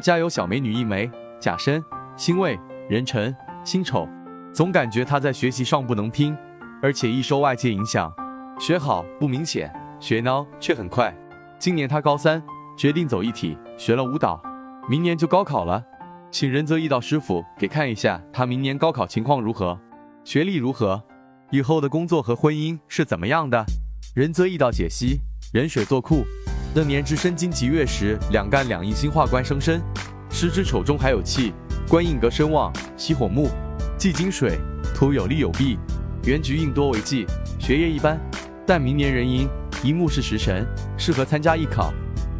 家有小美女一枚，甲申、辛未、壬辰、辛丑，总感觉他在学习上不能拼，而且易受外界影响，学好不明显，学孬却很快。今年他高三，决定走一体，学了舞蹈，明年就高考了，请仁泽易道师傅给看一下他明年高考情况如何，学历如何，以后的工作和婚姻是怎么样的。仁泽易道解析：壬水做库。登年之申金及月时，两干两印星化官生身，时之丑中还有气，官印格身旺，喜火木，忌金水，土有利有弊。原局印多为忌，学业一般，但明年壬寅，寅木是食神，适合参加艺考。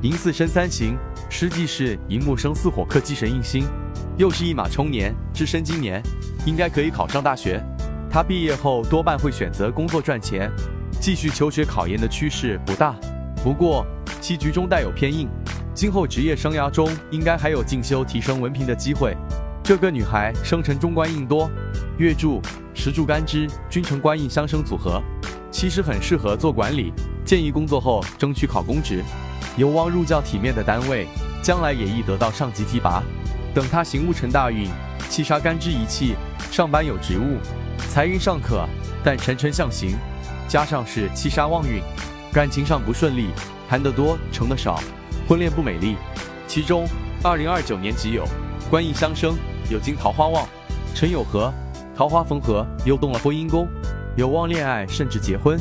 寅巳生三刑，实际是寅木生四火克忌神印星，又是一马冲年至申金年，应该可以考上大学。他毕业后多半会选择工作赚钱，继续求学考研的趋势不大。不过。其局中带有偏硬，今后职业生涯中应该还有进修提升文凭的机会。这个女孩生辰中官印多，月柱、时柱干支均成官印相生组合，其实很适合做管理。建议工作后争取考公职，有望入较体面的单位，将来也易得到上级提拔。等她行戊成大运，七杀干支一气，上班有职务，财运尚可，但辰辰相刑，加上是七杀旺运，感情上不顺利。谈得多，成的少，婚恋不美丽。其中，二零二九年己酉，官印相生，有金桃花旺，辰酉合，桃花逢合，又动了婚姻宫，有望恋爱甚至结婚。